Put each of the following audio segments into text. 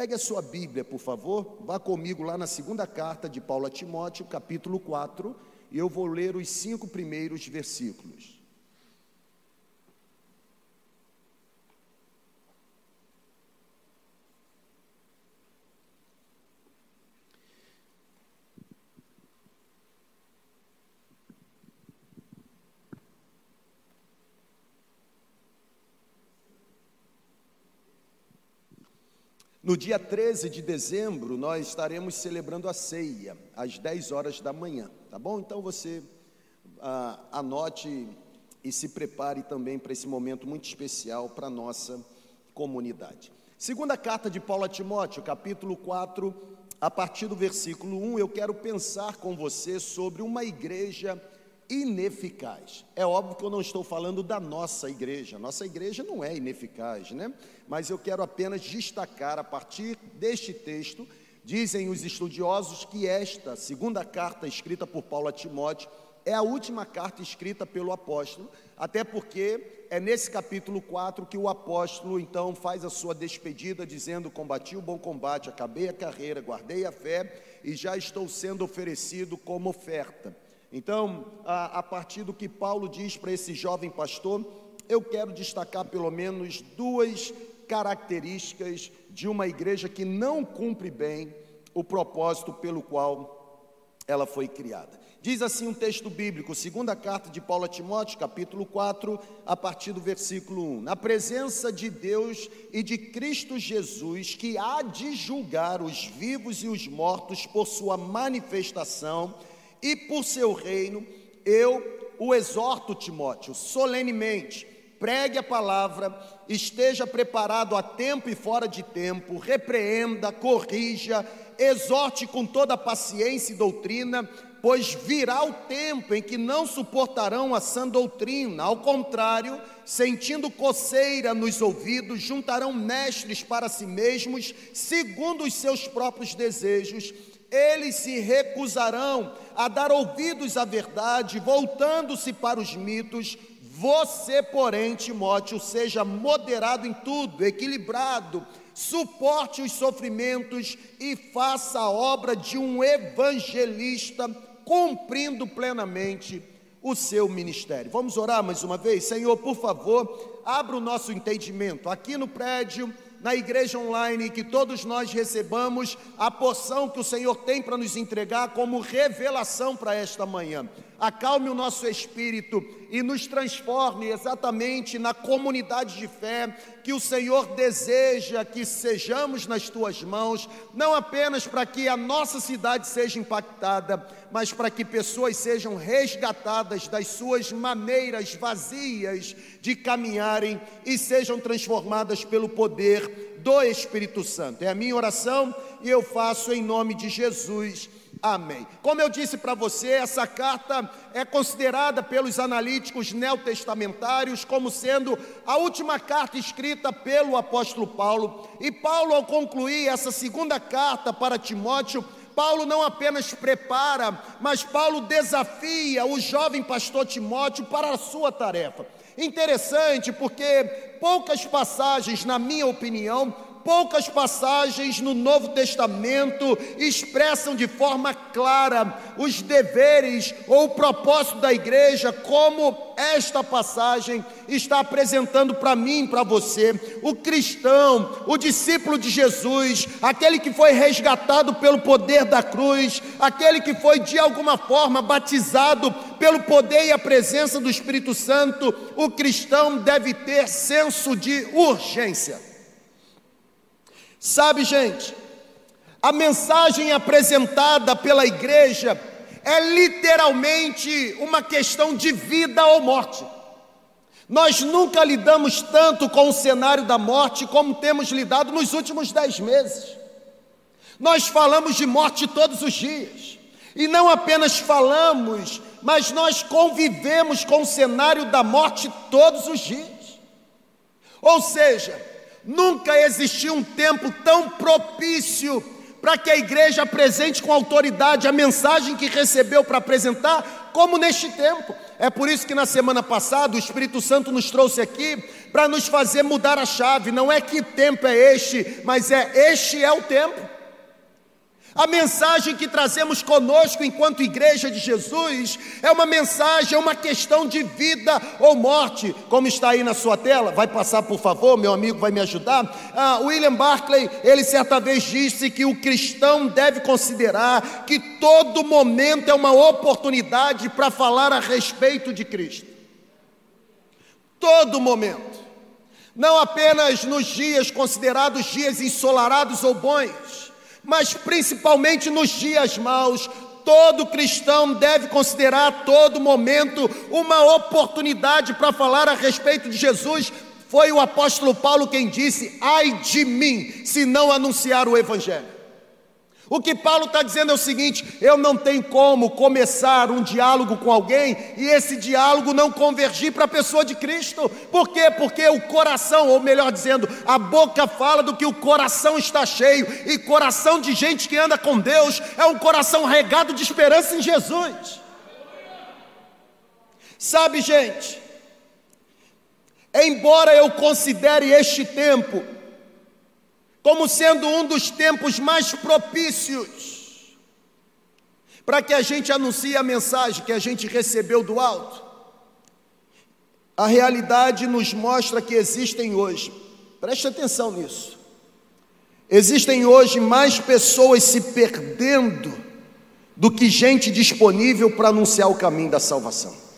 Pegue a sua Bíblia, por favor, vá comigo lá na segunda carta de Paulo a Timóteo, capítulo 4, e eu vou ler os cinco primeiros versículos. No dia 13 de dezembro, nós estaremos celebrando a ceia, às 10 horas da manhã, tá bom? Então você ah, anote e se prepare também para esse momento muito especial para a nossa comunidade. Segunda carta de Paulo a Timóteo, capítulo 4, a partir do versículo 1, eu quero pensar com você sobre uma igreja ineficaz. É óbvio que eu não estou falando da nossa igreja, nossa igreja não é ineficaz, né? Mas eu quero apenas destacar a partir deste texto, dizem os estudiosos que esta segunda carta escrita por Paulo a Timóteo é a última carta escrita pelo apóstolo, até porque é nesse capítulo 4 que o apóstolo então faz a sua despedida, dizendo: Combati o bom combate, acabei a carreira, guardei a fé e já estou sendo oferecido como oferta. Então, a, a partir do que Paulo diz para esse jovem pastor, eu quero destacar pelo menos duas características de uma igreja que não cumpre bem o propósito pelo qual ela foi criada. Diz assim um texto bíblico, segunda carta de Paulo a Timóteo, capítulo 4, a partir do versículo 1. Na presença de Deus e de Cristo Jesus, que há de julgar os vivos e os mortos por sua manifestação, e por seu reino, eu o exorto, Timóteo, solenemente, pregue a palavra, esteja preparado a tempo e fora de tempo, repreenda, corrija, exorte com toda paciência e doutrina, pois virá o tempo em que não suportarão a sã doutrina, ao contrário, sentindo coceira nos ouvidos, juntarão mestres para si mesmos, segundo os seus próprios desejos, eles se recusarão a dar ouvidos à verdade, voltando-se para os mitos. Você, porém, Timóteo, seja moderado em tudo, equilibrado, suporte os sofrimentos e faça a obra de um evangelista, cumprindo plenamente o seu ministério. Vamos orar mais uma vez? Senhor, por favor, abra o nosso entendimento. Aqui no prédio na igreja online, que todos nós recebamos a porção que o Senhor tem para nos entregar como revelação para esta manhã. Acalme o nosso espírito e nos transforme exatamente na comunidade de fé que o Senhor deseja que sejamos nas tuas mãos, não apenas para que a nossa cidade seja impactada, mas para que pessoas sejam resgatadas das suas maneiras vazias de caminharem e sejam transformadas pelo poder do Espírito Santo. É a minha oração e eu faço em nome de Jesus. Amém. Como eu disse para você, essa carta é considerada pelos analíticos neotestamentários como sendo a última carta escrita pelo apóstolo Paulo. E Paulo, ao concluir essa segunda carta para Timóteo, Paulo não apenas prepara, mas Paulo desafia o jovem pastor Timóteo para a sua tarefa. Interessante porque poucas passagens, na minha opinião, poucas passagens no Novo Testamento expressam de forma clara os deveres ou o propósito da igreja, como esta passagem está apresentando para mim, para você, o cristão, o discípulo de Jesus, aquele que foi resgatado pelo poder da cruz, aquele que foi de alguma forma batizado pelo poder e a presença do Espírito Santo, o cristão deve ter senso de urgência. Sabe, gente, a mensagem apresentada pela igreja é literalmente uma questão de vida ou morte. Nós nunca lidamos tanto com o cenário da morte como temos lidado nos últimos dez meses. Nós falamos de morte todos os dias, e não apenas falamos, mas nós convivemos com o cenário da morte todos os dias. Ou seja, Nunca existiu um tempo tão propício para que a igreja apresente com autoridade a mensagem que recebeu para apresentar, como neste tempo. É por isso que na semana passada o Espírito Santo nos trouxe aqui para nos fazer mudar a chave. Não é que tempo é este, mas é este é o tempo. A mensagem que trazemos conosco enquanto igreja de Jesus é uma mensagem, é uma questão de vida ou morte, como está aí na sua tela. Vai passar, por favor, meu amigo vai me ajudar. Ah, William Barclay, ele certa vez disse que o cristão deve considerar que todo momento é uma oportunidade para falar a respeito de Cristo. Todo momento. Não apenas nos dias considerados dias ensolarados ou bons mas principalmente nos dias maus, todo cristão deve considerar todo momento uma oportunidade para falar a respeito de Jesus. Foi o apóstolo Paulo quem disse: ai de mim, se não anunciar o Evangelho. O que Paulo está dizendo é o seguinte: eu não tenho como começar um diálogo com alguém e esse diálogo não convergir para a pessoa de Cristo. Por quê? Porque o coração, ou melhor dizendo, a boca fala do que o coração está cheio, e coração de gente que anda com Deus é um coração regado de esperança em Jesus. Sabe, gente, embora eu considere este tempo como sendo um dos tempos mais propícios para que a gente anuncie a mensagem que a gente recebeu do alto. A realidade nos mostra que existem hoje, preste atenção nisso, existem hoje mais pessoas se perdendo do que gente disponível para anunciar o caminho da salvação.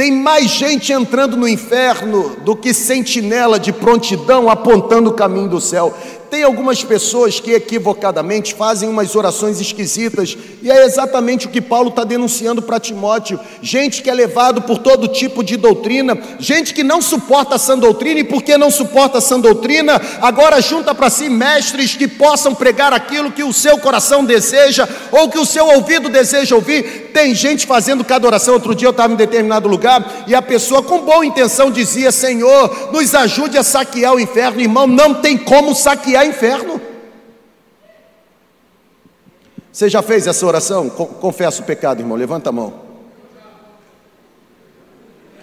Tem mais gente entrando no inferno do que sentinela de prontidão apontando o caminho do céu. Tem algumas pessoas que equivocadamente fazem umas orações esquisitas, e é exatamente o que Paulo está denunciando para Timóteo: gente que é levado por todo tipo de doutrina, gente que não suporta a sã doutrina, e porque não suporta a sã doutrina, agora junta para si mestres que possam pregar aquilo que o seu coração deseja, ou que o seu ouvido deseja ouvir. Tem gente fazendo cada oração. Outro dia eu estava em determinado lugar, e a pessoa com boa intenção dizia: Senhor, nos ajude a saquear o inferno, irmão, não tem como saquear há inferno. Você já fez essa oração? Confessa o pecado, irmão. Levanta a mão.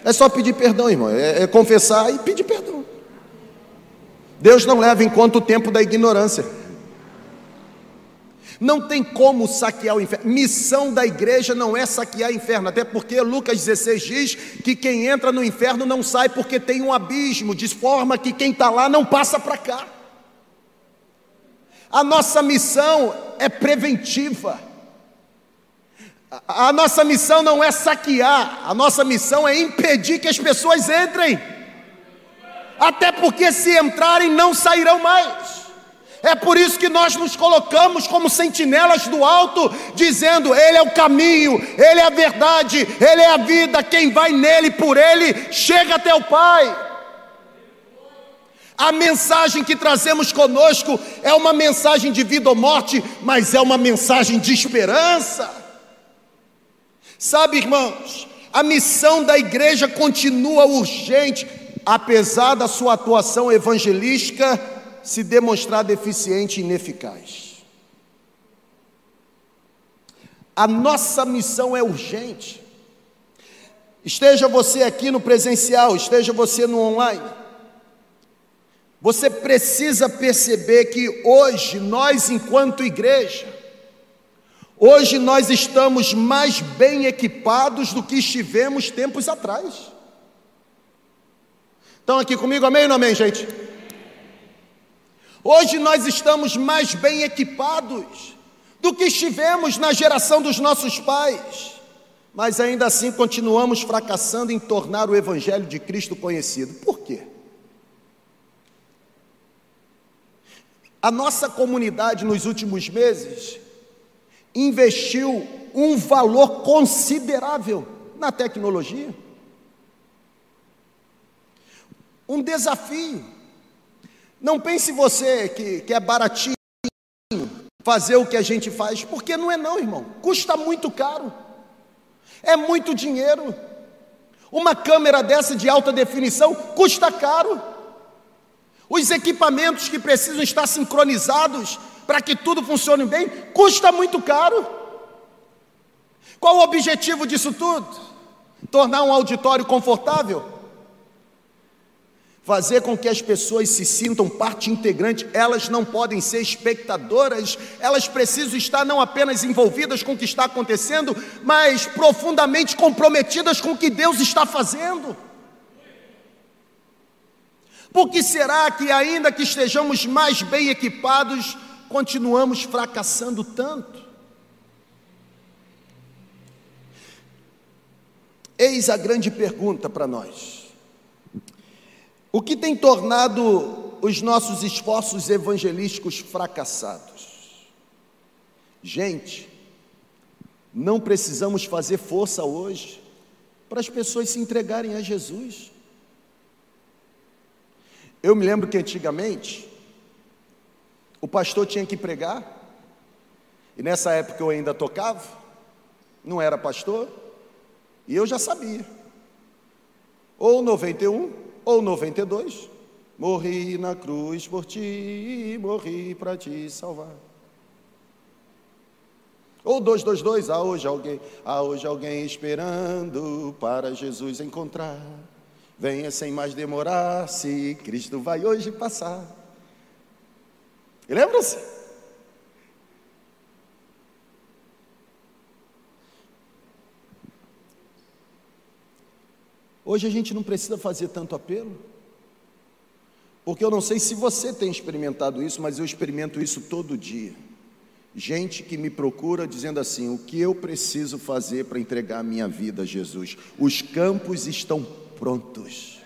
É só pedir perdão, irmão. É, é confessar e pedir perdão. Deus não leva em conta o tempo da ignorância. Não tem como saquear o inferno. Missão da igreja não é saquear o inferno, até porque Lucas 16 diz que quem entra no inferno não sai porque tem um abismo, de forma que quem está lá não passa para cá. A nossa missão é preventiva. A nossa missão não é saquear, a nossa missão é impedir que as pessoas entrem. Até porque se entrarem não sairão mais. É por isso que nós nos colocamos como sentinelas do alto, dizendo: Ele é o caminho, Ele é a verdade, Ele é a vida. Quem vai nele por Ele chega até o Pai. A mensagem que trazemos conosco é uma mensagem de vida ou morte, mas é uma mensagem de esperança. Sabe, irmãos, a missão da igreja continua urgente, apesar da sua atuação evangelística se demonstrar deficiente e ineficaz. A nossa missão é urgente. Esteja você aqui no presencial, esteja você no online. Você precisa perceber que hoje, nós, enquanto igreja, hoje nós estamos mais bem equipados do que estivemos tempos atrás. Estão aqui comigo, amém ou não amém, gente? Hoje nós estamos mais bem equipados do que estivemos na geração dos nossos pais, mas ainda assim continuamos fracassando em tornar o Evangelho de Cristo conhecido. Por quê? A nossa comunidade nos últimos meses investiu um valor considerável na tecnologia. Um desafio. Não pense você que, que é baratinho fazer o que a gente faz, porque não é não, irmão. Custa muito caro. É muito dinheiro. Uma câmera dessa de alta definição custa caro. Os equipamentos que precisam estar sincronizados para que tudo funcione bem, custa muito caro. Qual o objetivo disso tudo? Tornar um auditório confortável? fazer com que as pessoas se sintam parte integrante, elas não podem ser espectadoras, elas precisam estar não apenas envolvidas com o que está acontecendo, mas profundamente comprometidas com o que Deus está fazendo. Por que será que, ainda que estejamos mais bem equipados, continuamos fracassando tanto? Eis a grande pergunta para nós. O que tem tornado os nossos esforços evangelísticos fracassados? Gente, não precisamos fazer força hoje para as pessoas se entregarem a Jesus. Eu me lembro que antigamente o pastor tinha que pregar, e nessa época eu ainda tocava, não era pastor, e eu já sabia. Ou 91 ou 92, morri na cruz por ti, morri para te salvar. Ou 222, há hoje alguém, há hoje alguém esperando para Jesus encontrar. Venha sem mais demorar, se Cristo vai hoje passar. Lembra-se? Hoje a gente não precisa fazer tanto apelo, porque eu não sei se você tem experimentado isso, mas eu experimento isso todo dia. Gente que me procura dizendo assim: o que eu preciso fazer para entregar a minha vida a Jesus? Os campos estão prontos.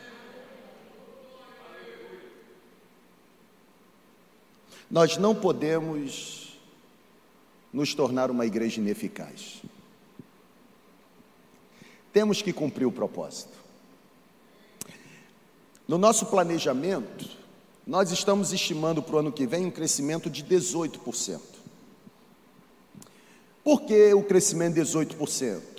Nós não podemos nos tornar uma igreja ineficaz. Temos que cumprir o propósito. No nosso planejamento, nós estamos estimando para o ano que vem um crescimento de 18%. Por que o crescimento de 18%?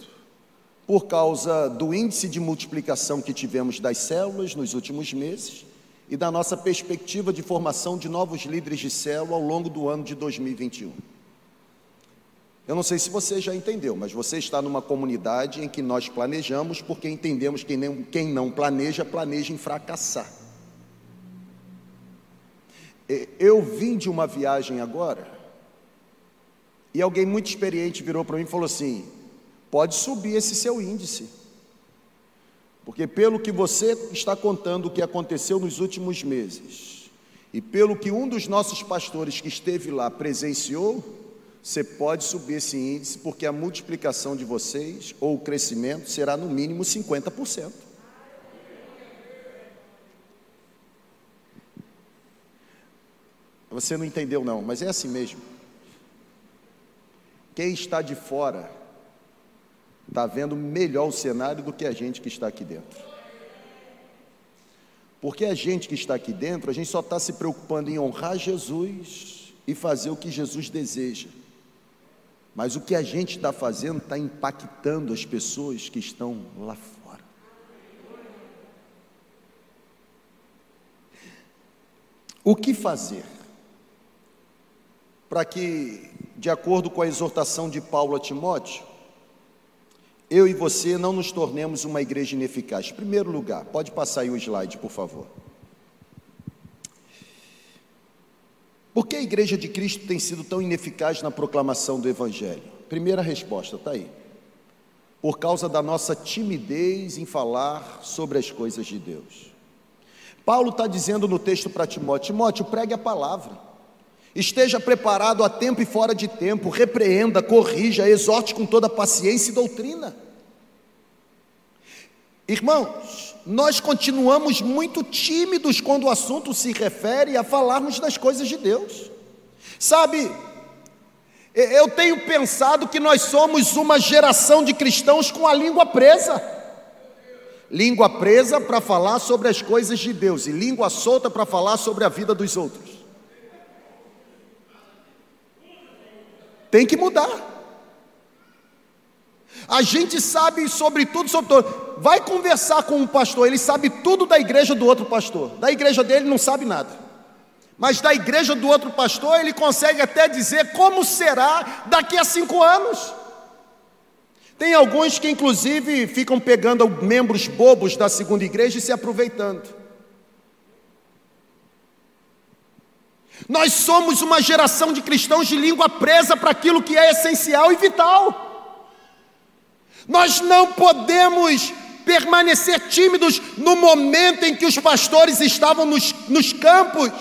Por causa do índice de multiplicação que tivemos das células nos últimos meses e da nossa perspectiva de formação de novos líderes de célula ao longo do ano de 2021. Eu não sei se você já entendeu, mas você está numa comunidade em que nós planejamos, porque entendemos que quem não planeja, planeja em fracassar. Eu vim de uma viagem agora, e alguém muito experiente virou para mim e falou assim: pode subir esse seu índice, porque pelo que você está contando o que aconteceu nos últimos meses, e pelo que um dos nossos pastores que esteve lá presenciou, você pode subir esse índice porque a multiplicação de vocês ou o crescimento será no mínimo 50%. Você não entendeu não, mas é assim mesmo. Quem está de fora está vendo melhor o cenário do que a gente que está aqui dentro. Porque a gente que está aqui dentro, a gente só está se preocupando em honrar Jesus e fazer o que Jesus deseja. Mas o que a gente está fazendo está impactando as pessoas que estão lá fora. O que fazer para que, de acordo com a exortação de Paulo a Timóteo, eu e você não nos tornemos uma igreja ineficaz? Em primeiro lugar, pode passar aí o slide, por favor. Por que a igreja de Cristo tem sido tão ineficaz na proclamação do Evangelho? Primeira resposta, está aí. Por causa da nossa timidez em falar sobre as coisas de Deus. Paulo está dizendo no texto para Timóteo: Timóteo, pregue a palavra. Esteja preparado a tempo e fora de tempo, repreenda, corrija, exorte com toda paciência e doutrina. Irmãos, nós continuamos muito tímidos quando o assunto se refere a falarmos das coisas de Deus. Sabe, eu tenho pensado que nós somos uma geração de cristãos com a língua presa. Língua presa para falar sobre as coisas de Deus e língua solta para falar sobre a vida dos outros. Tem que mudar. A gente sabe sobre tudo, sobre tudo. Vai conversar com um pastor, ele sabe tudo da igreja do outro pastor. Da igreja dele não sabe nada. Mas da igreja do outro pastor, ele consegue até dizer como será daqui a cinco anos. Tem alguns que, inclusive, ficam pegando membros bobos da segunda igreja e se aproveitando. Nós somos uma geração de cristãos de língua presa para aquilo que é essencial e vital. Nós não podemos permanecer tímidos no momento em que os pastores estavam nos, nos campos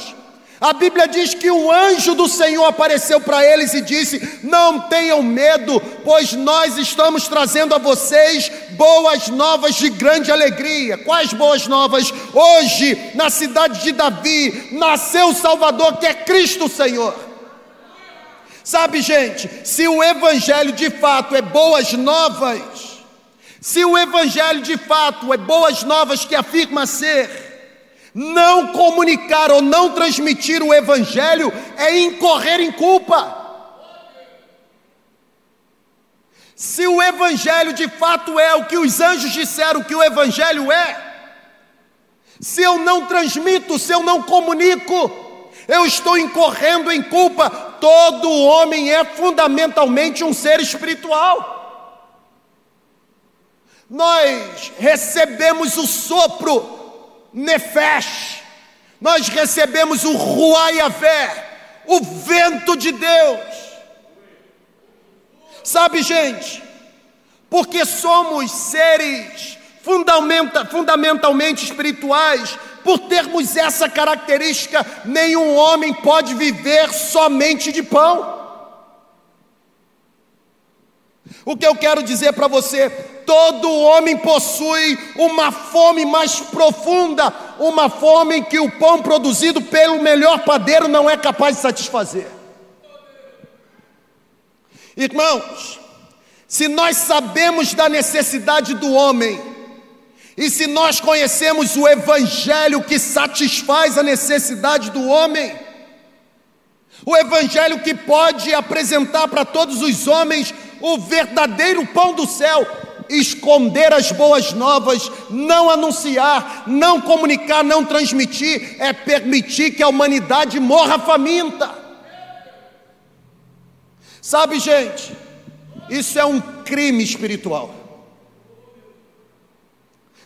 a Bíblia diz que o anjo do Senhor apareceu para eles e disse: Não tenham medo, pois nós estamos trazendo a vocês boas novas de grande alegria. Quais boas novas? Hoje, na cidade de Davi, nasceu o Salvador, que é Cristo Senhor. Sabe, gente, se o Evangelho de fato é boas novas, se o Evangelho de fato é boas novas que afirma ser, não comunicar ou não transmitir o Evangelho é incorrer em culpa. Se o Evangelho de fato é o que os anjos disseram que o Evangelho é, se eu não transmito, se eu não comunico, eu estou incorrendo em culpa. Todo homem é fundamentalmente um ser espiritual. Nós recebemos o sopro Nefesh, nós recebemos o Ruaiavé, o vento de Deus. Sabe, gente, porque somos seres fundamenta, fundamentalmente espirituais, por termos essa característica, nenhum homem pode viver somente de pão. O que eu quero dizer para você, todo homem possui uma fome mais profunda, uma fome que o pão produzido pelo melhor padeiro não é capaz de satisfazer. Irmãos, se nós sabemos da necessidade do homem, e se nós conhecemos o Evangelho que satisfaz a necessidade do homem, o Evangelho que pode apresentar para todos os homens o verdadeiro pão do céu, esconder as boas novas, não anunciar, não comunicar, não transmitir, é permitir que a humanidade morra faminta. Sabe, gente, isso é um crime espiritual.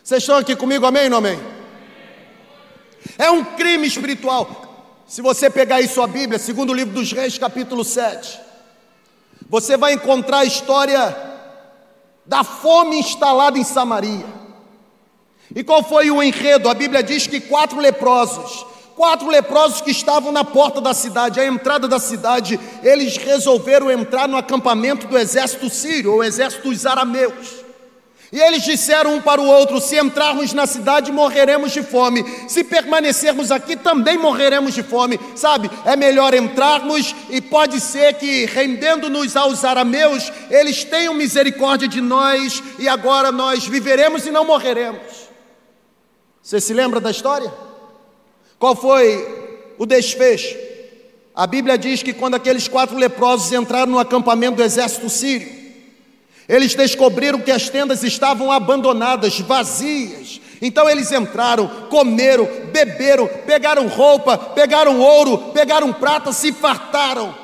Vocês estão aqui comigo, amém ou não amém? É um crime espiritual. Se você pegar aí sua Bíblia, segundo o livro dos Reis, capítulo 7, você vai encontrar a história da fome instalada em Samaria. E qual foi o enredo? A Bíblia diz que quatro leprosos, quatro leprosos que estavam na porta da cidade, a entrada da cidade, eles resolveram entrar no acampamento do exército sírio, ou exército dos arameus. E eles disseram um para o outro: se entrarmos na cidade, morreremos de fome. Se permanecermos aqui, também morreremos de fome. Sabe, é melhor entrarmos e pode ser que, rendendo-nos aos arameus, eles tenham misericórdia de nós e agora nós viveremos e não morreremos. Você se lembra da história? Qual foi o desfecho? A Bíblia diz que quando aqueles quatro leprosos entraram no acampamento do exército sírio, eles descobriram que as tendas estavam abandonadas, vazias. Então eles entraram, comeram, beberam, pegaram roupa, pegaram ouro, pegaram prata, se fartaram.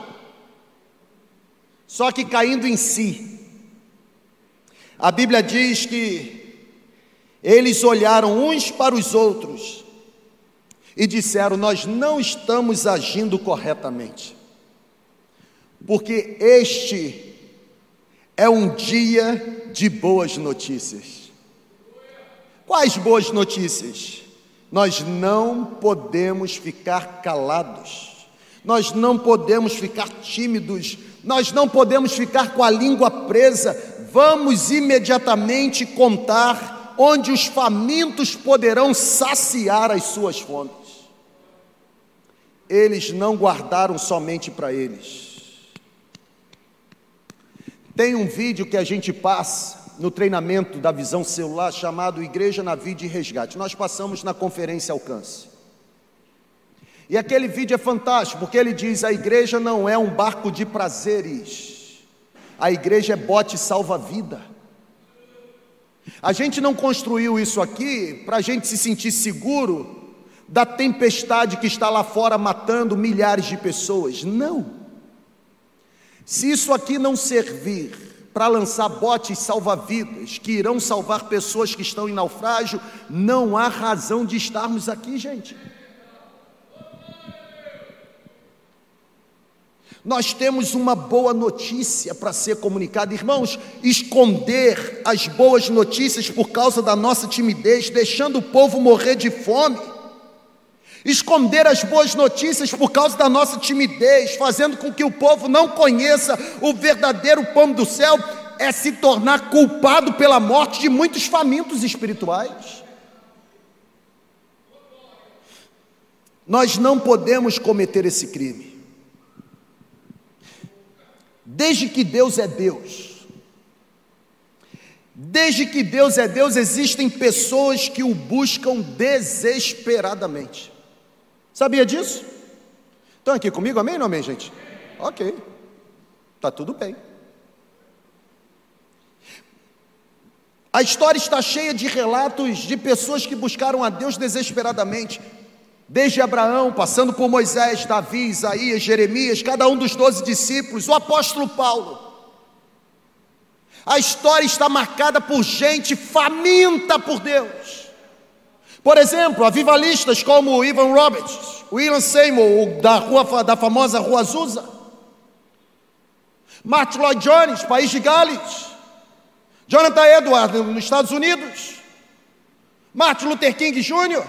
Só que caindo em si. A Bíblia diz que eles olharam uns para os outros e disseram: Nós não estamos agindo corretamente, porque este é um dia de boas notícias. Quais boas notícias? Nós não podemos ficar calados, nós não podemos ficar tímidos, nós não podemos ficar com a língua presa. Vamos imediatamente contar onde os famintos poderão saciar as suas fontes. Eles não guardaram somente para eles tem um vídeo que a gente passa no treinamento da visão celular chamado Igreja na Vida e Resgate. Nós passamos na conferência Alcance. E aquele vídeo é fantástico, porque ele diz: a igreja não é um barco de prazeres, a igreja é bote salva-vida. A gente não construiu isso aqui para a gente se sentir seguro da tempestade que está lá fora matando milhares de pessoas. Não. Se isso aqui não servir para lançar botes salva-vidas que irão salvar pessoas que estão em naufrágio, não há razão de estarmos aqui, gente. Nós temos uma boa notícia para ser comunicada, irmãos. Esconder as boas notícias por causa da nossa timidez, deixando o povo morrer de fome. Esconder as boas notícias por causa da nossa timidez, fazendo com que o povo não conheça o verdadeiro pão do céu, é se tornar culpado pela morte de muitos famintos espirituais. Nós não podemos cometer esse crime. Desde que Deus é Deus, desde que Deus é Deus, existem pessoas que o buscam desesperadamente. Sabia disso? Estão aqui comigo, amém ou não amém, gente? Ok, está tudo bem. A história está cheia de relatos de pessoas que buscaram a Deus desesperadamente. Desde Abraão, passando por Moisés, Davi, Isaías, Jeremias, cada um dos doze discípulos, o apóstolo Paulo. A história está marcada por gente faminta por Deus. Por exemplo, avivalistas como Ivan Roberts, William Seymour, da, rua, da famosa Rua Azusa, Martin Lloyd Jones, País de Gales, Jonathan Edwards, nos Estados Unidos, Martin Luther King Jr.,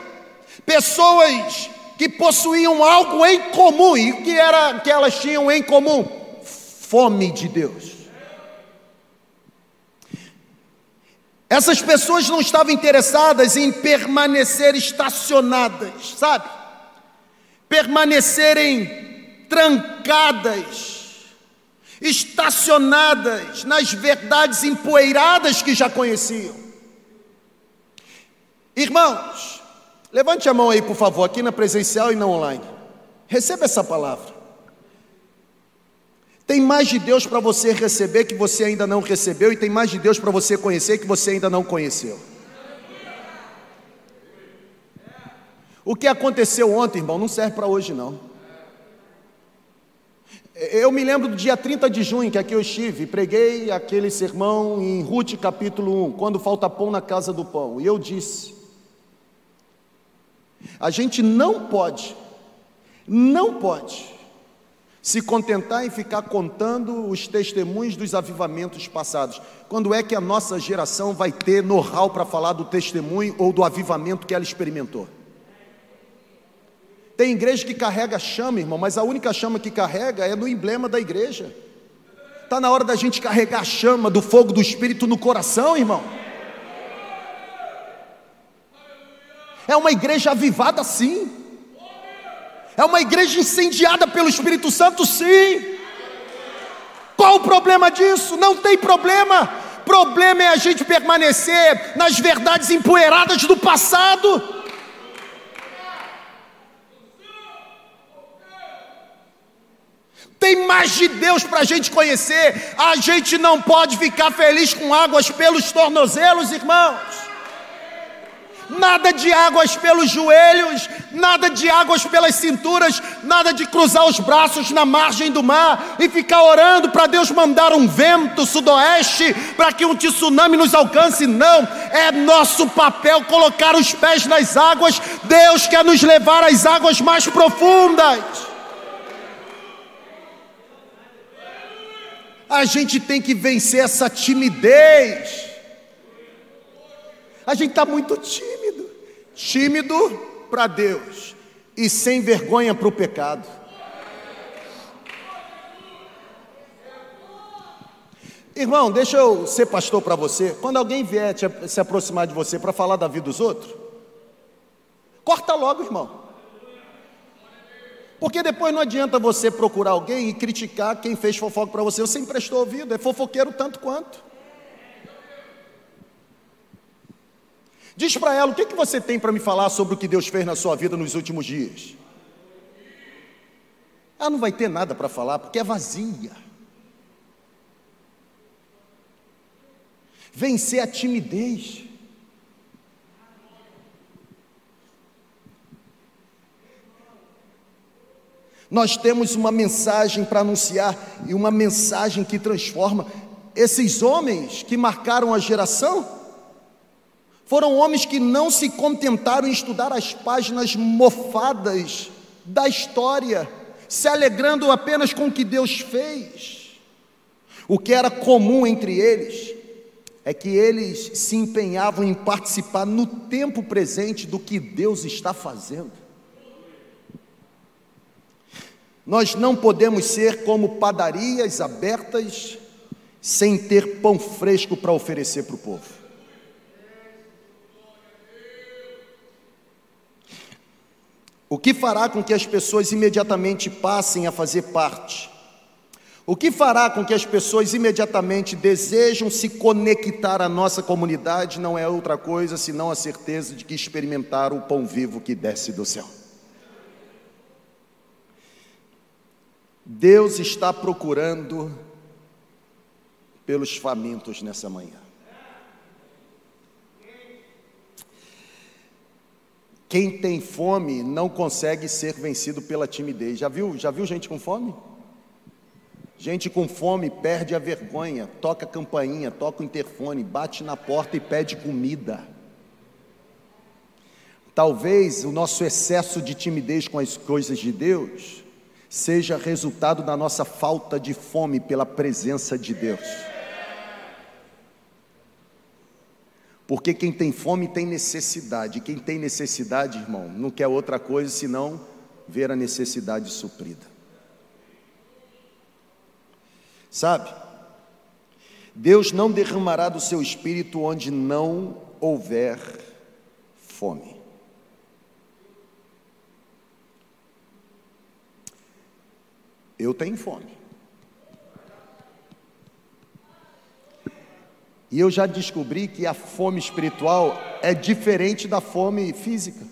Pessoas que possuíam algo em comum. E o que era que elas tinham em comum? Fome de Deus. Essas pessoas não estavam interessadas em permanecer estacionadas, sabe? Permanecerem trancadas, estacionadas nas verdades empoeiradas que já conheciam. Irmãos, Levante a mão aí, por favor, aqui na presencial e na online. Receba essa palavra. Tem mais de Deus para você receber que você ainda não recebeu, e tem mais de Deus para você conhecer que você ainda não conheceu. O que aconteceu ontem, irmão, não serve para hoje, não. Eu me lembro do dia 30 de junho, que aqui eu estive, preguei aquele sermão em Ruth capítulo 1, quando falta pão na casa do pão, e eu disse: a gente não pode, não pode se contentar em ficar contando os testemunhos dos avivamentos passados. Quando é que a nossa geração vai ter know-how para falar do testemunho ou do avivamento que ela experimentou? Tem igreja que carrega chama, irmão, mas a única chama que carrega é no emblema da igreja. Está na hora da gente carregar a chama do fogo do Espírito no coração, irmão. É uma igreja avivada, sim. É uma igreja incendiada pelo Espírito Santo, sim. Qual o problema disso? Não tem problema. Problema é a gente permanecer nas verdades empoeiradas do passado. Tem mais de Deus para a gente conhecer. A gente não pode ficar feliz com águas pelos tornozelos, irmãos nada de águas pelos joelhos, nada de águas pelas cinturas, nada de cruzar os braços na margem do mar e ficar orando para Deus mandar um vento sudoeste para que um tsunami nos alcance. Não, é nosso papel colocar os pés nas águas. Deus quer nos levar às águas mais profundas. A gente tem que vencer essa timidez. A gente está muito tímido, tímido para Deus e sem vergonha para o pecado. Irmão, deixa eu ser pastor para você. Quando alguém vier te, se aproximar de você para falar da vida dos outros, corta logo, irmão. Porque depois não adianta você procurar alguém e criticar quem fez fofoca para você. Você emprestou ouvido, é fofoqueiro tanto quanto. Diz para ela: o que, que você tem para me falar sobre o que Deus fez na sua vida nos últimos dias? Ela não vai ter nada para falar porque é vazia. Vencer a timidez. Nós temos uma mensagem para anunciar e uma mensagem que transforma. esses homens que marcaram a geração foram homens que não se contentaram em estudar as páginas mofadas da história, se alegrando apenas com o que Deus fez. O que era comum entre eles é que eles se empenhavam em participar no tempo presente do que Deus está fazendo. Nós não podemos ser como padarias abertas sem ter pão fresco para oferecer para o povo. O que fará com que as pessoas imediatamente passem a fazer parte o que fará com que as pessoas imediatamente desejam se conectar à nossa comunidade não é outra coisa senão a certeza de que experimentaram o pão vivo que desce do céu. Deus está procurando pelos famintos nessa manhã. Quem tem fome não consegue ser vencido pela timidez. Já viu? Já viu gente com fome? Gente com fome perde a vergonha, toca a campainha, toca o interfone, bate na porta e pede comida. Talvez o nosso excesso de timidez com as coisas de Deus seja resultado da nossa falta de fome pela presença de Deus. Porque quem tem fome tem necessidade, quem tem necessidade, irmão, não quer outra coisa senão ver a necessidade suprida. Sabe? Deus não derramará do seu espírito onde não houver fome. Eu tenho fome. E eu já descobri que a fome espiritual é diferente da fome física.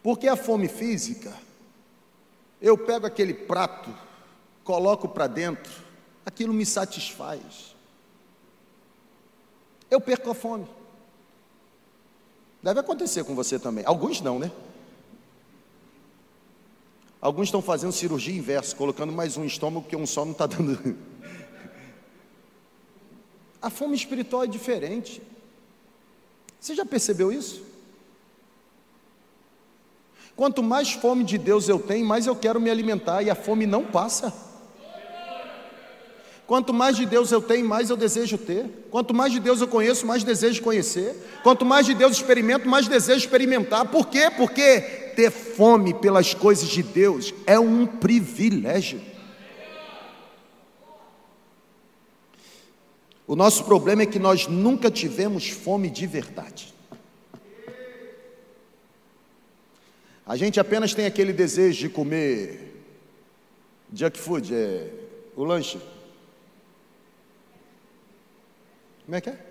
Porque a fome física, eu pego aquele prato coloco para dentro, aquilo me satisfaz. Eu perco a fome. Deve acontecer com você também. Alguns não, né? Alguns estão fazendo cirurgia inversa, colocando mais um estômago porque um só não está dando. A fome espiritual é diferente. Você já percebeu isso? Quanto mais fome de Deus eu tenho, mais eu quero me alimentar e a fome não passa. Quanto mais de Deus eu tenho, mais eu desejo ter. Quanto mais de Deus eu conheço, mais desejo conhecer. Quanto mais de Deus experimento, mais desejo experimentar. Por quê? Porque ter fome pelas coisas de Deus é um privilégio. O nosso problema é que nós nunca tivemos fome de verdade. A gente apenas tem aquele desejo de comer junk food, é, o lanche. Como é que é?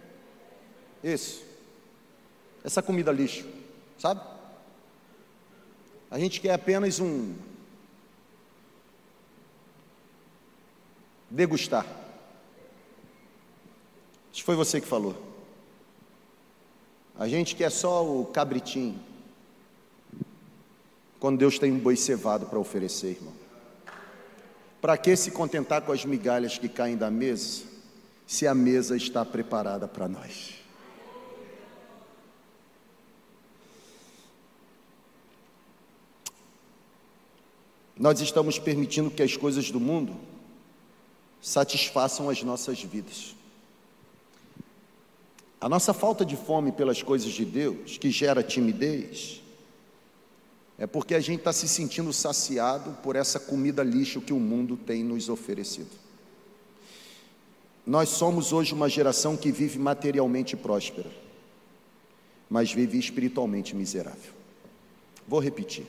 Isso. Essa comida lixo, sabe? A gente quer apenas um degustar. Acho que foi você que falou. A gente quer só o cabritinho. Quando Deus tem um boi cevado para oferecer, irmão. Para que se contentar com as migalhas que caem da mesa? se a mesa está preparada para nós. Nós estamos permitindo que as coisas do mundo satisfaçam as nossas vidas. A nossa falta de fome pelas coisas de Deus, que gera timidez, é porque a gente está se sentindo saciado por essa comida lixo que o mundo tem nos oferecido. Nós somos hoje uma geração que vive materialmente próspera, mas vive espiritualmente miserável. Vou repetir.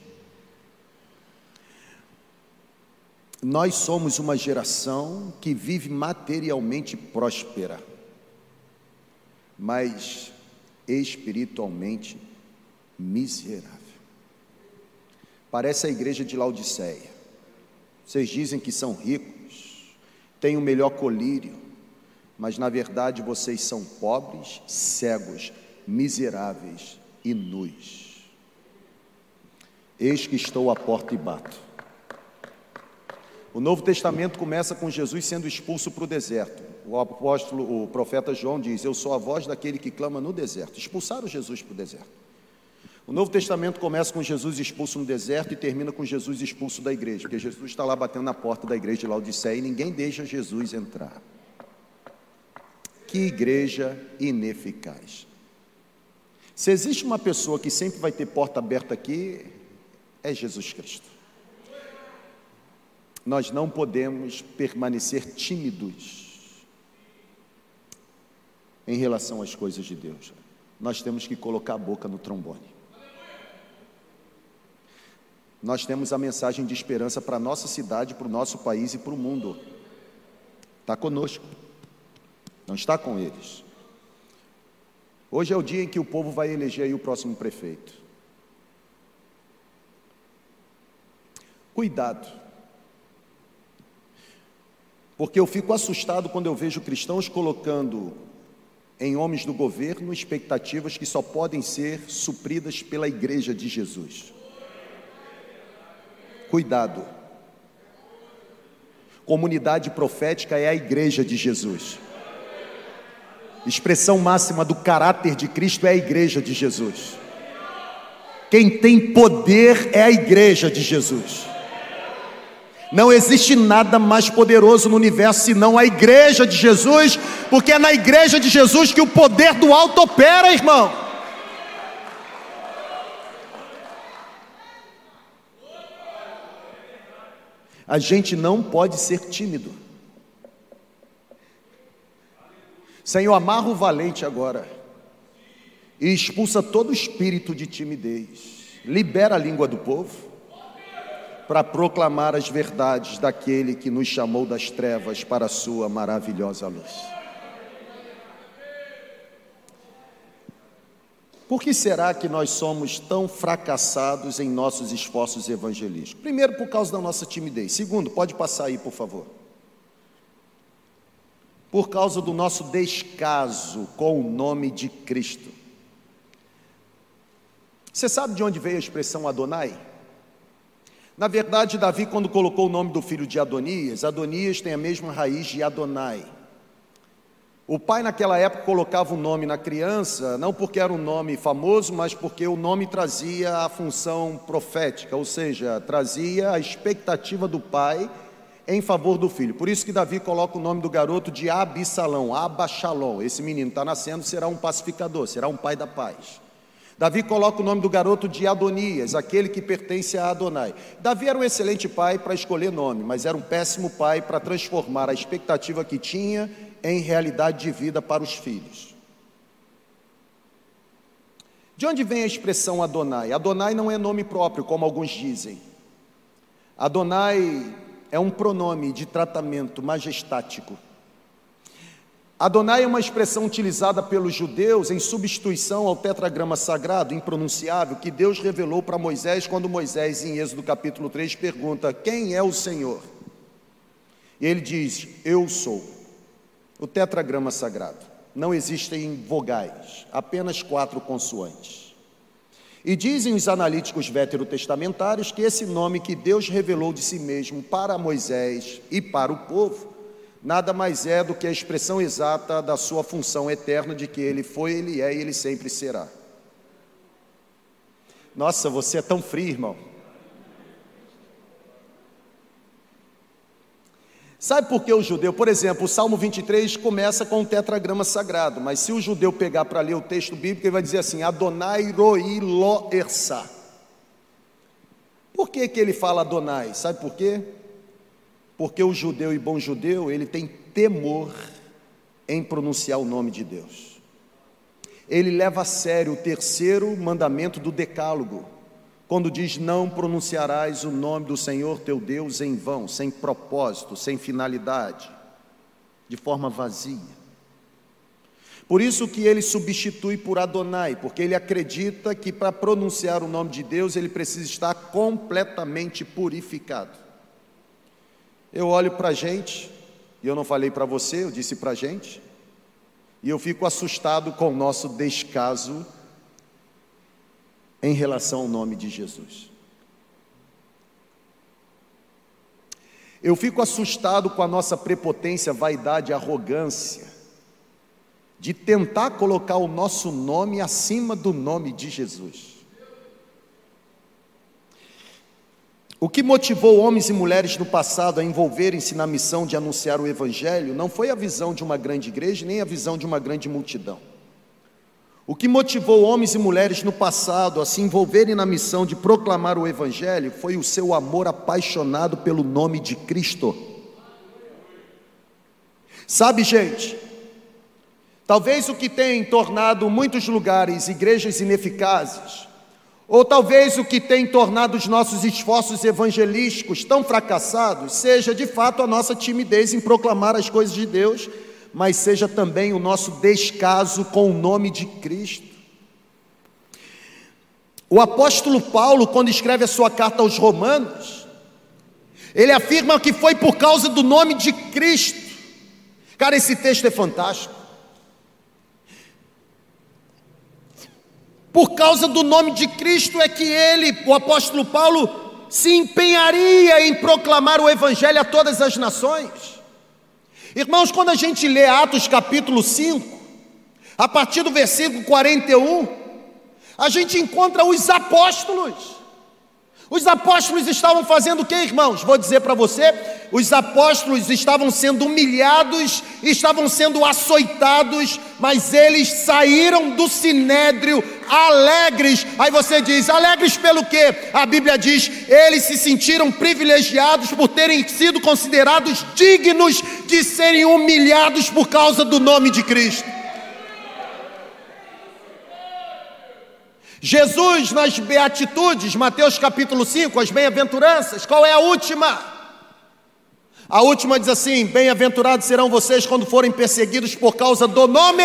Nós somos uma geração que vive materialmente próspera, mas espiritualmente miserável. Parece a igreja de Laodiceia. Vocês dizem que são ricos, têm o melhor colírio, mas na verdade vocês são pobres, cegos, miseráveis e nus. Eis que estou à porta e bato. O Novo Testamento começa com Jesus sendo expulso para o deserto. O apóstolo, o profeta João diz: Eu sou a voz daquele que clama no deserto. Expulsaram Jesus para o deserto. O Novo Testamento começa com Jesus expulso no deserto e termina com Jesus expulso da igreja, porque Jesus está lá batendo na porta da igreja de Laodiceia e ninguém deixa Jesus entrar. Que igreja ineficaz. Se existe uma pessoa que sempre vai ter porta aberta aqui, é Jesus Cristo. Nós não podemos permanecer tímidos em relação às coisas de Deus. Nós temos que colocar a boca no trombone. Nós temos a mensagem de esperança para a nossa cidade, para o nosso país e para o mundo. Está conosco, não está com eles. Hoje é o dia em que o povo vai eleger o próximo prefeito. Cuidado, porque eu fico assustado quando eu vejo cristãos colocando em homens do governo expectativas que só podem ser supridas pela igreja de Jesus. Cuidado. Comunidade profética é a igreja de Jesus. Expressão máxima do caráter de Cristo é a igreja de Jesus. Quem tem poder é a igreja de Jesus. Não existe nada mais poderoso no universo senão a igreja de Jesus, porque é na igreja de Jesus que o poder do alto opera, irmão. A gente não pode ser tímido. Senhor, amarra o valente agora e expulsa todo espírito de timidez. Libera a língua do povo para proclamar as verdades daquele que nos chamou das trevas para a sua maravilhosa luz. Por que será que nós somos tão fracassados em nossos esforços evangelísticos? Primeiro, por causa da nossa timidez. Segundo, pode passar aí, por favor. Por causa do nosso descaso com o nome de Cristo. Você sabe de onde veio a expressão Adonai? Na verdade, Davi, quando colocou o nome do filho de Adonias, Adonias tem a mesma raiz de Adonai. O pai, naquela época, colocava o um nome na criança, não porque era um nome famoso, mas porque o nome trazia a função profética, ou seja, trazia a expectativa do pai em favor do filho. Por isso que Davi coloca o nome do garoto de Abissalão, Abachalom. Esse menino está nascendo, será um pacificador, será um pai da paz. Davi coloca o nome do garoto de Adonias, aquele que pertence a Adonai. Davi era um excelente pai para escolher nome, mas era um péssimo pai para transformar a expectativa que tinha em realidade de vida para os filhos. De onde vem a expressão Adonai? Adonai não é nome próprio, como alguns dizem. Adonai é um pronome de tratamento majestático. Adonai é uma expressão utilizada pelos judeus em substituição ao tetragrama sagrado, impronunciável, que Deus revelou para Moisés quando Moisés, em Êxodo capítulo 3, pergunta: Quem é o Senhor? E ele diz: Eu sou o tetragrama sagrado. Não existem vogais, apenas quatro consoantes. E dizem os analíticos veterotestamentários que esse nome que Deus revelou de si mesmo para Moisés e para o povo, nada mais é do que a expressão exata da sua função eterna de que ele foi, ele é e ele sempre será. Nossa, você é tão frio, irmão. Sabe por que o judeu, por exemplo, o Salmo 23 começa com um tetragrama sagrado, mas se o judeu pegar para ler o texto bíblico, ele vai dizer assim: Adonai roi lo ersa. Por que, que ele fala Adonai? Sabe por quê? Porque o judeu e bom judeu, ele tem temor em pronunciar o nome de Deus. Ele leva a sério o terceiro mandamento do Decálogo quando diz: Não pronunciarás o nome do Senhor teu Deus em vão, sem propósito, sem finalidade, de forma vazia. Por isso que ele substitui por Adonai, porque ele acredita que para pronunciar o nome de Deus ele precisa estar completamente purificado. Eu olho para a gente, e eu não falei para você, eu disse para a gente, e eu fico assustado com o nosso descaso em relação ao nome de Jesus. Eu fico assustado com a nossa prepotência, vaidade, arrogância, de tentar colocar o nosso nome acima do nome de Jesus. O que motivou homens e mulheres no passado a envolverem-se na missão de anunciar o Evangelho não foi a visão de uma grande igreja, nem a visão de uma grande multidão. O que motivou homens e mulheres no passado a se envolverem na missão de proclamar o Evangelho foi o seu amor apaixonado pelo nome de Cristo. Sabe, gente, talvez o que tem tornado muitos lugares igrejas ineficazes ou talvez o que tem tornado os nossos esforços evangelísticos tão fracassados seja de fato a nossa timidez em proclamar as coisas de Deus, mas seja também o nosso descaso com o nome de Cristo. O apóstolo Paulo, quando escreve a sua carta aos Romanos, ele afirma que foi por causa do nome de Cristo. Cara, esse texto é fantástico. Por causa do nome de Cristo é que ele, o apóstolo Paulo, se empenharia em proclamar o evangelho a todas as nações. Irmãos, quando a gente lê Atos capítulo 5, a partir do versículo 41, a gente encontra os apóstolos os apóstolos estavam fazendo o que, irmãos? Vou dizer para você: os apóstolos estavam sendo humilhados, estavam sendo açoitados, mas eles saíram do sinédrio alegres. Aí você diz: alegres pelo quê? A Bíblia diz: eles se sentiram privilegiados por terem sido considerados dignos de serem humilhados por causa do nome de Cristo. Jesus nas beatitudes, Mateus capítulo 5, as bem-aventuranças, qual é a última? A última diz assim: Bem-aventurados serão vocês quando forem perseguidos por causa do nome,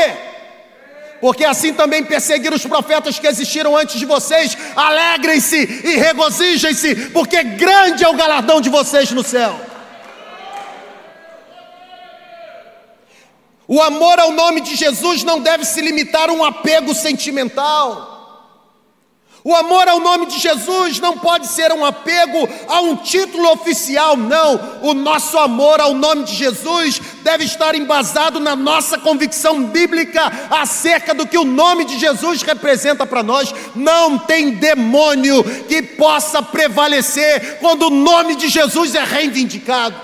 porque assim também perseguiram os profetas que existiram antes de vocês. Alegrem-se e regozijem-se, porque grande é o galardão de vocês no céu. O amor ao nome de Jesus não deve se limitar a um apego sentimental. O amor ao nome de Jesus não pode ser um apego a um título oficial, não. O nosso amor ao nome de Jesus deve estar embasado na nossa convicção bíblica acerca do que o nome de Jesus representa para nós. Não tem demônio que possa prevalecer quando o nome de Jesus é reivindicado.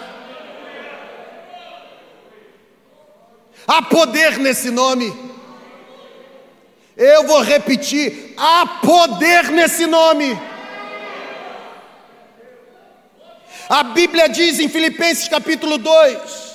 Há poder nesse nome. Eu vou repetir: há poder nesse nome. A Bíblia diz em Filipenses capítulo 2: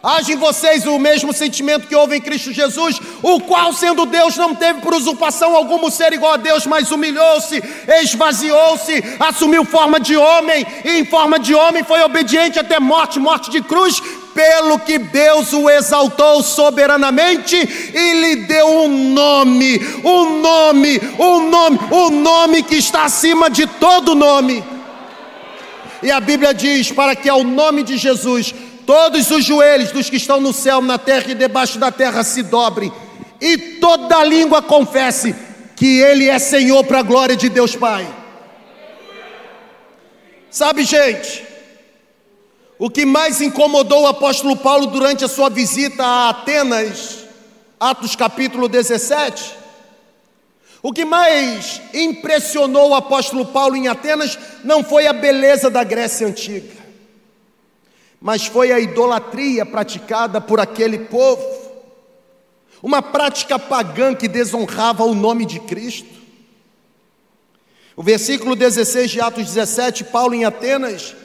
Age em vocês o mesmo sentimento que houve em Cristo Jesus, o qual, sendo Deus, não teve por usurpação alguma ser igual a Deus, mas humilhou-se, esvaziou-se, assumiu forma de homem, e em forma de homem foi obediente até morte morte de cruz pelo que Deus o exaltou soberanamente e lhe deu um nome, um nome, um nome, um nome que está acima de todo nome. E a Bíblia diz: para que ao nome de Jesus todos os joelhos dos que estão no céu, na terra e debaixo da terra se dobrem, e toda língua confesse que Ele é Senhor para a glória de Deus Pai. Sabe, gente, o que mais incomodou o apóstolo Paulo durante a sua visita a Atenas, Atos capítulo 17, o que mais impressionou o apóstolo Paulo em Atenas não foi a beleza da Grécia antiga, mas foi a idolatria praticada por aquele povo, uma prática pagã que desonrava o nome de Cristo. O versículo 16 de Atos 17, Paulo em Atenas,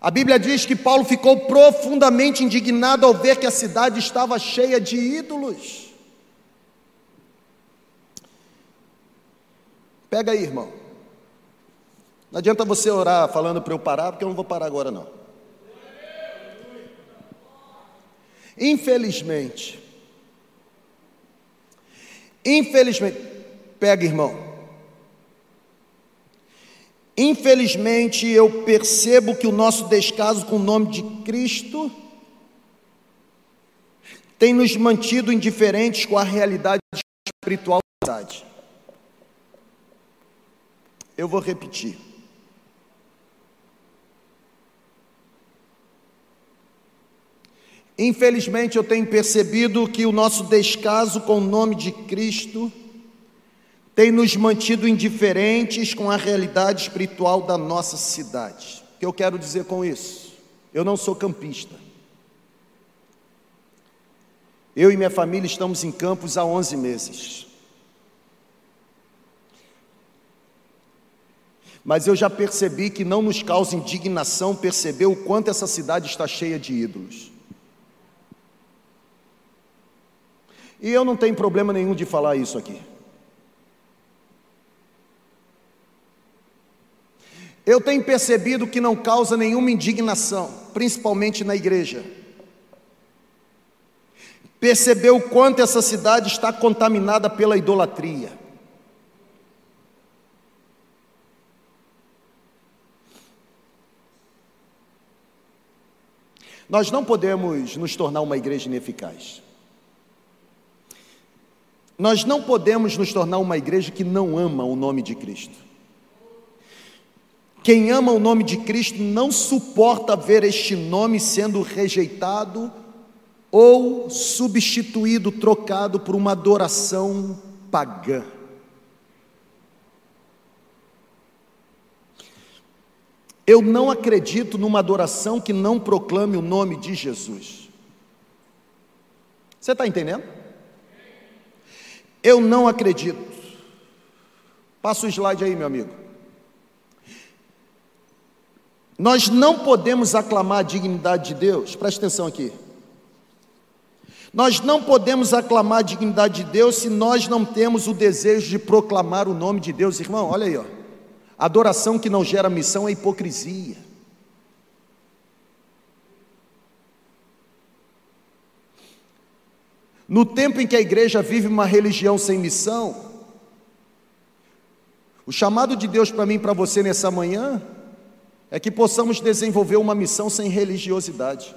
a Bíblia diz que Paulo ficou profundamente indignado ao ver que a cidade estava cheia de ídolos. Pega aí, irmão. Não adianta você orar falando para eu parar, porque eu não vou parar agora não. Infelizmente, infelizmente, pega, irmão. Infelizmente, eu percebo que o nosso descaso com o nome de Cristo tem nos mantido indiferentes com a realidade espiritual da verdade. Eu vou repetir. Infelizmente, eu tenho percebido que o nosso descaso com o nome de Cristo tem nos mantido indiferentes com a realidade espiritual da nossa cidade. O que eu quero dizer com isso? Eu não sou campista. Eu e minha família estamos em Campos há 11 meses. Mas eu já percebi que não nos causa indignação perceber o quanto essa cidade está cheia de ídolos. E eu não tenho problema nenhum de falar isso aqui. Eu tenho percebido que não causa nenhuma indignação, principalmente na igreja. Percebeu o quanto essa cidade está contaminada pela idolatria. Nós não podemos nos tornar uma igreja ineficaz. Nós não podemos nos tornar uma igreja que não ama o nome de Cristo. Quem ama o nome de Cristo não suporta ver este nome sendo rejeitado ou substituído, trocado por uma adoração pagã. Eu não acredito numa adoração que não proclame o nome de Jesus. Você está entendendo? Eu não acredito. Passa o slide aí, meu amigo. Nós não podemos aclamar a dignidade de Deus, preste atenção aqui. Nós não podemos aclamar a dignidade de Deus se nós não temos o desejo de proclamar o nome de Deus, irmão. Olha aí, ó. Adoração que não gera missão é hipocrisia. No tempo em que a igreja vive uma religião sem missão, o chamado de Deus para mim e para você nessa manhã é que possamos desenvolver uma missão sem religiosidade.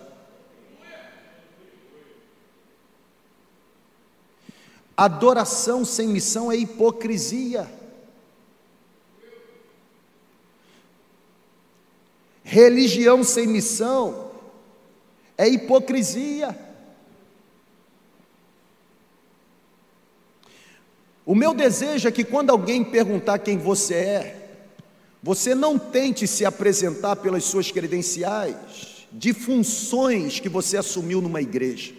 Adoração sem missão é hipocrisia. Religião sem missão é hipocrisia. O meu desejo é que quando alguém perguntar quem você é, você não tente se apresentar pelas suas credenciais de funções que você assumiu numa igreja.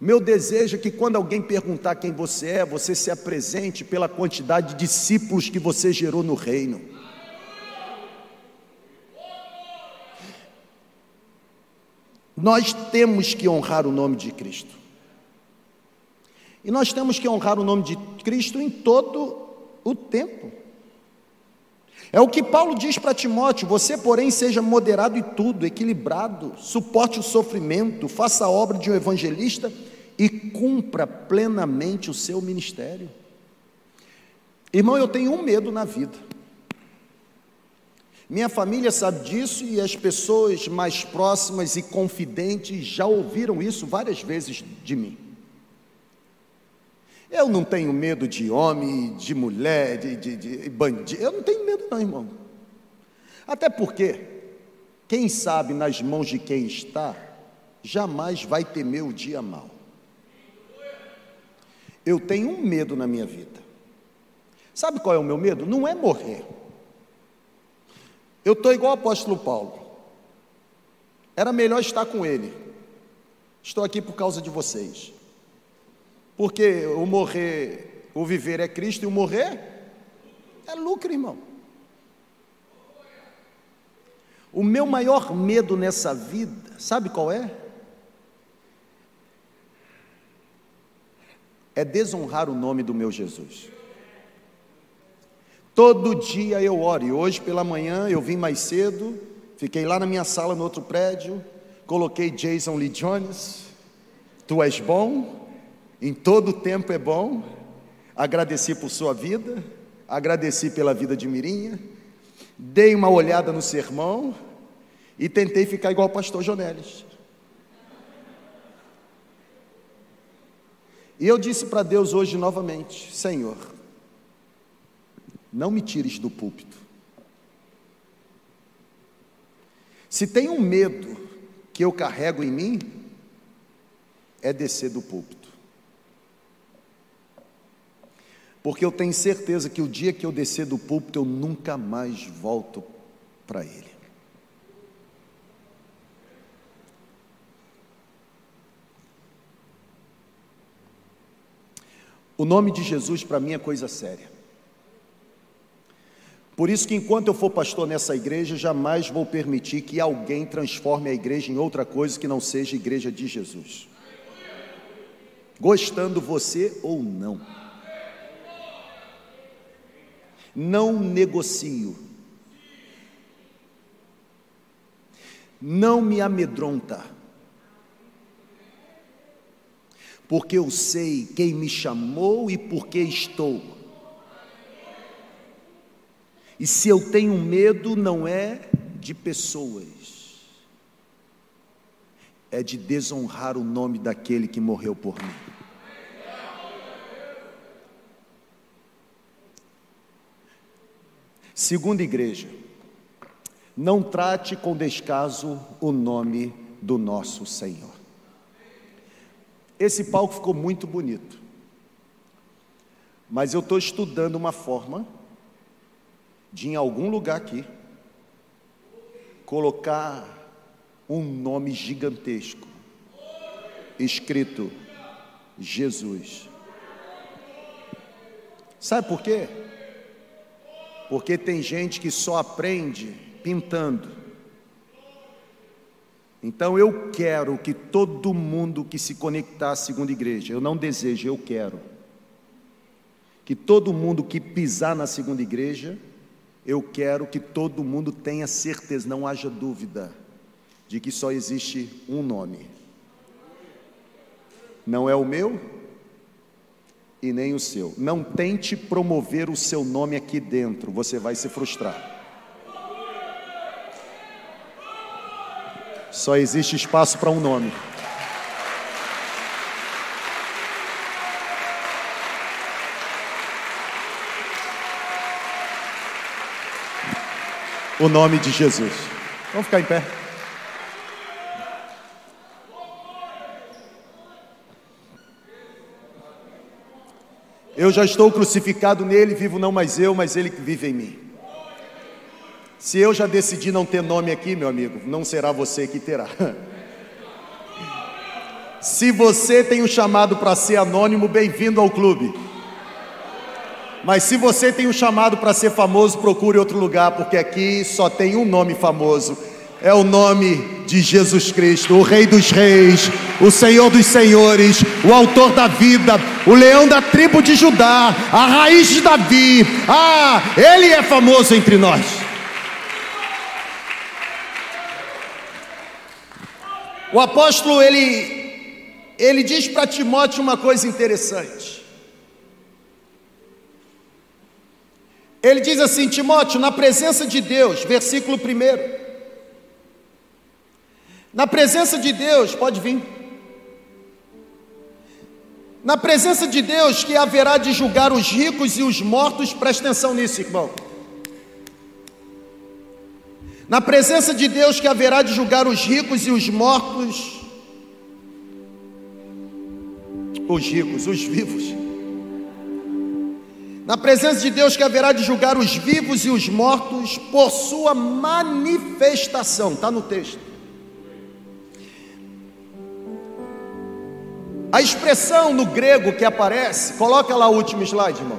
Meu desejo é que quando alguém perguntar quem você é, você se apresente pela quantidade de discípulos que você gerou no reino. Nós temos que honrar o nome de Cristo. E nós temos que honrar o nome de Cristo em todo o tempo. É o que Paulo diz para Timóteo: você, porém, seja moderado em tudo, equilibrado, suporte o sofrimento, faça a obra de um evangelista e cumpra plenamente o seu ministério. Irmão, eu tenho um medo na vida. Minha família sabe disso e as pessoas mais próximas e confidentes já ouviram isso várias vezes de mim. Eu não tenho medo de homem, de mulher, de, de, de bandido. Eu não tenho medo, não, irmão. Até porque, quem sabe nas mãos de quem está, jamais vai temer o dia mau. Eu tenho um medo na minha vida. Sabe qual é o meu medo? Não é morrer. Eu estou igual o apóstolo Paulo. Era melhor estar com ele. Estou aqui por causa de vocês. Porque o morrer, o viver é Cristo e o morrer é lucro, irmão. O meu maior medo nessa vida, sabe qual é? é desonrar o nome do meu Jesus. Todo dia eu oro, e hoje pela manhã eu vim mais cedo, fiquei lá na minha sala no outro prédio, coloquei Jason Lee Jones, tu és bom, em todo tempo é bom, agradeci por sua vida, agradeci pela vida de Mirinha, dei uma olhada no sermão e tentei ficar igual o pastor Jonelis. E eu disse para Deus hoje novamente: Senhor, não me tires do púlpito. Se tem um medo que eu carrego em mim é descer do púlpito. Porque eu tenho certeza que o dia que eu descer do púlpito, eu nunca mais volto para ele. O nome de Jesus para mim é coisa séria. Por isso que enquanto eu for pastor nessa igreja, jamais vou permitir que alguém transforme a igreja em outra coisa que não seja a igreja de Jesus. Gostando você ou não. Não negocio. Não me amedronta porque eu sei quem me chamou e por que estou. E se eu tenho medo, não é de pessoas, é de desonrar o nome daquele que morreu por mim. Segunda igreja, não trate com descaso o nome do nosso Senhor. Esse palco ficou muito bonito. Mas eu estou estudando uma forma de, em algum lugar aqui, colocar um nome gigantesco, escrito Jesus. Sabe por quê? Porque tem gente que só aprende pintando. Então eu quero que todo mundo que se conectar à segunda igreja, eu não desejo, eu quero. Que todo mundo que pisar na segunda igreja, eu quero que todo mundo tenha certeza, não haja dúvida, de que só existe um nome. Não é o meu e nem o seu. Não tente promover o seu nome aqui dentro, você vai se frustrar. Só existe espaço para um nome. O nome de Jesus. Vamos ficar em pé. Eu já estou crucificado nele, vivo não mais eu, mas ele que vive em mim. Se eu já decidi não ter nome aqui, meu amigo, não será você que terá. Se você tem um chamado para ser anônimo, bem-vindo ao clube. Mas se você tem um chamado para ser famoso, procure outro lugar, porque aqui só tem um nome famoso. É o nome de Jesus Cristo, o Rei dos Reis, o Senhor dos Senhores, o Autor da vida, o leão da tribo de Judá, a raiz de Davi. Ah, ele é famoso entre nós. O apóstolo ele ele diz para Timóteo uma coisa interessante. Ele diz assim: Timóteo, na presença de Deus, versículo 1. Na presença de Deus, pode vir. Na presença de Deus, que haverá de julgar os ricos e os mortos, presta atenção nisso, irmão. Na presença de Deus que haverá de julgar os ricos e os mortos, os ricos, os vivos. Na presença de Deus que haverá de julgar os vivos e os mortos por sua manifestação, está no texto. A expressão no grego que aparece, coloca lá o último slide, irmão.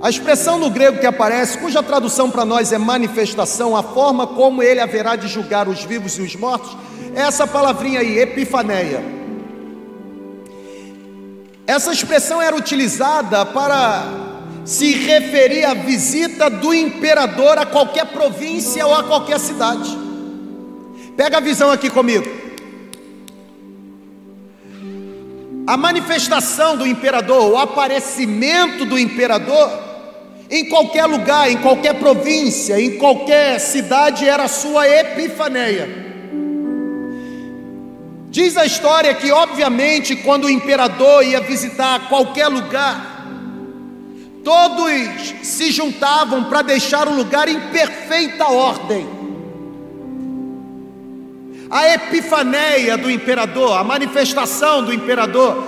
A expressão no grego que aparece, cuja tradução para nós é manifestação, a forma como ele haverá de julgar os vivos e os mortos, é essa palavrinha aí, epifaneia. Essa expressão era utilizada para se referir à visita do imperador a qualquer província ou a qualquer cidade. Pega a visão aqui comigo. A manifestação do imperador, o aparecimento do imperador, em qualquer lugar, em qualquer província, em qualquer cidade, era a sua epifaneia. Diz a história que, obviamente, quando o imperador ia visitar qualquer lugar, todos se juntavam para deixar o lugar em perfeita ordem. A epifaneia do imperador, a manifestação do imperador,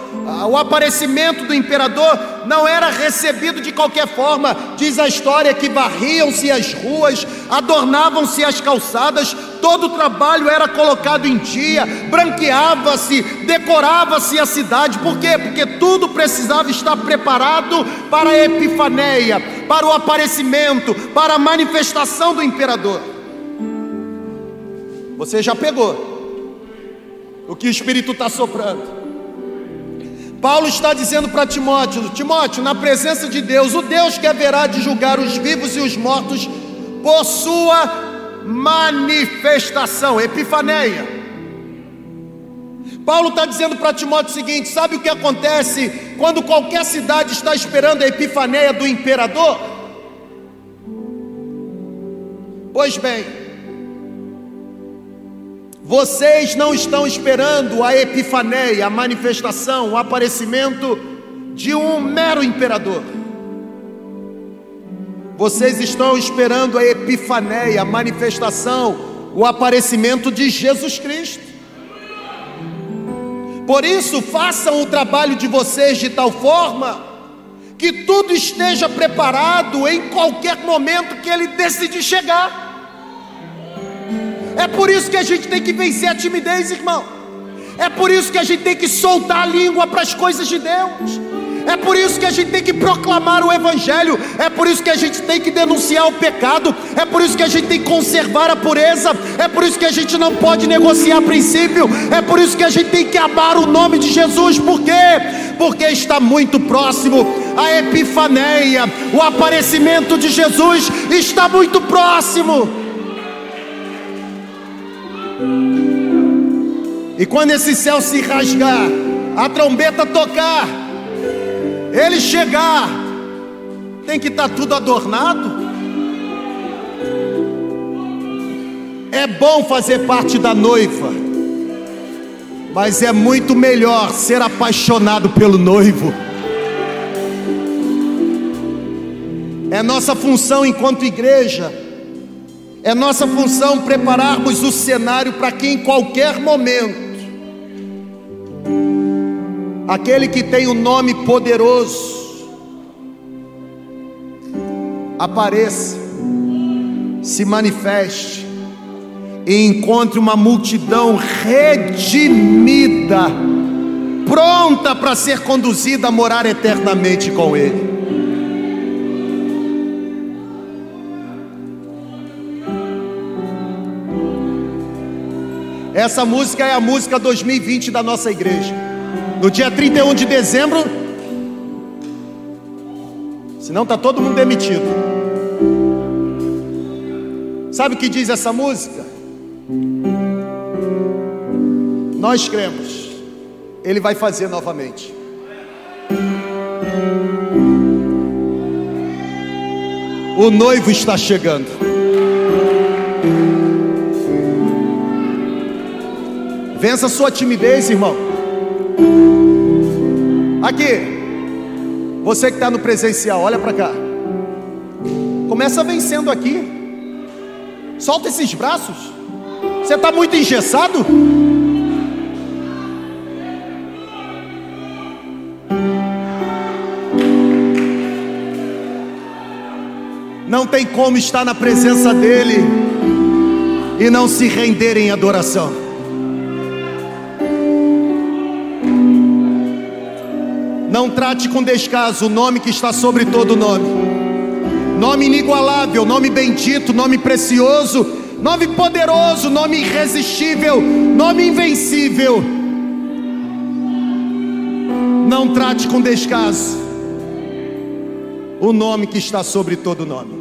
o aparecimento do imperador não era recebido de qualquer forma. Diz a história que varriam-se as ruas, adornavam-se as calçadas, todo o trabalho era colocado em dia, branqueava-se, decorava-se a cidade. Por quê? Porque tudo precisava estar preparado para a epifaneia, para o aparecimento, para a manifestação do imperador. Você já pegou o que o Espírito está soprando. Paulo está dizendo para Timóteo: Timóteo, na presença de Deus, o Deus que haverá de julgar os vivos e os mortos, por sua manifestação, epifaneia. Paulo está dizendo para Timóteo o seguinte: sabe o que acontece quando qualquer cidade está esperando a epifaneia do imperador? Pois bem, vocês não estão esperando a epifaneia, a manifestação, o aparecimento de um mero imperador. Vocês estão esperando a epifaneia, a manifestação, o aparecimento de Jesus Cristo. Por isso, façam o trabalho de vocês de tal forma que tudo esteja preparado em qualquer momento que ele decidir chegar. É por isso que a gente tem que vencer a timidez, irmão. É por isso que a gente tem que soltar a língua para as coisas de Deus. É por isso que a gente tem que proclamar o Evangelho. É por isso que a gente tem que denunciar o pecado. É por isso que a gente tem que conservar a pureza. É por isso que a gente não pode negociar princípio. É por isso que a gente tem que amar o nome de Jesus. Por quê? Porque está muito próximo a epifaneia. O aparecimento de Jesus está muito próximo. E quando esse céu se rasgar, a trombeta tocar, ele chegar, tem que estar tá tudo adornado. É bom fazer parte da noiva, mas é muito melhor ser apaixonado pelo noivo. É nossa função enquanto igreja é nossa função prepararmos o cenário para que em qualquer momento aquele que tem o um nome poderoso apareça, se manifeste e encontre uma multidão redimida, pronta para ser conduzida a morar eternamente com Ele. Essa música é a música 2020 da nossa igreja. No dia 31 de dezembro, senão está todo mundo demitido. Sabe o que diz essa música? Nós cremos, Ele vai fazer novamente. O noivo está chegando. Vença sua timidez, irmão. Aqui, você que está no presencial, olha para cá. Começa vencendo aqui. Solta esses braços. Você está muito engessado? Não tem como estar na presença dEle e não se render em adoração. Não trate com descaso o nome que está sobre todo nome. Nome inigualável, nome bendito, nome precioso, nome poderoso, nome irresistível, nome invencível. Não trate com descaso o nome que está sobre todo nome.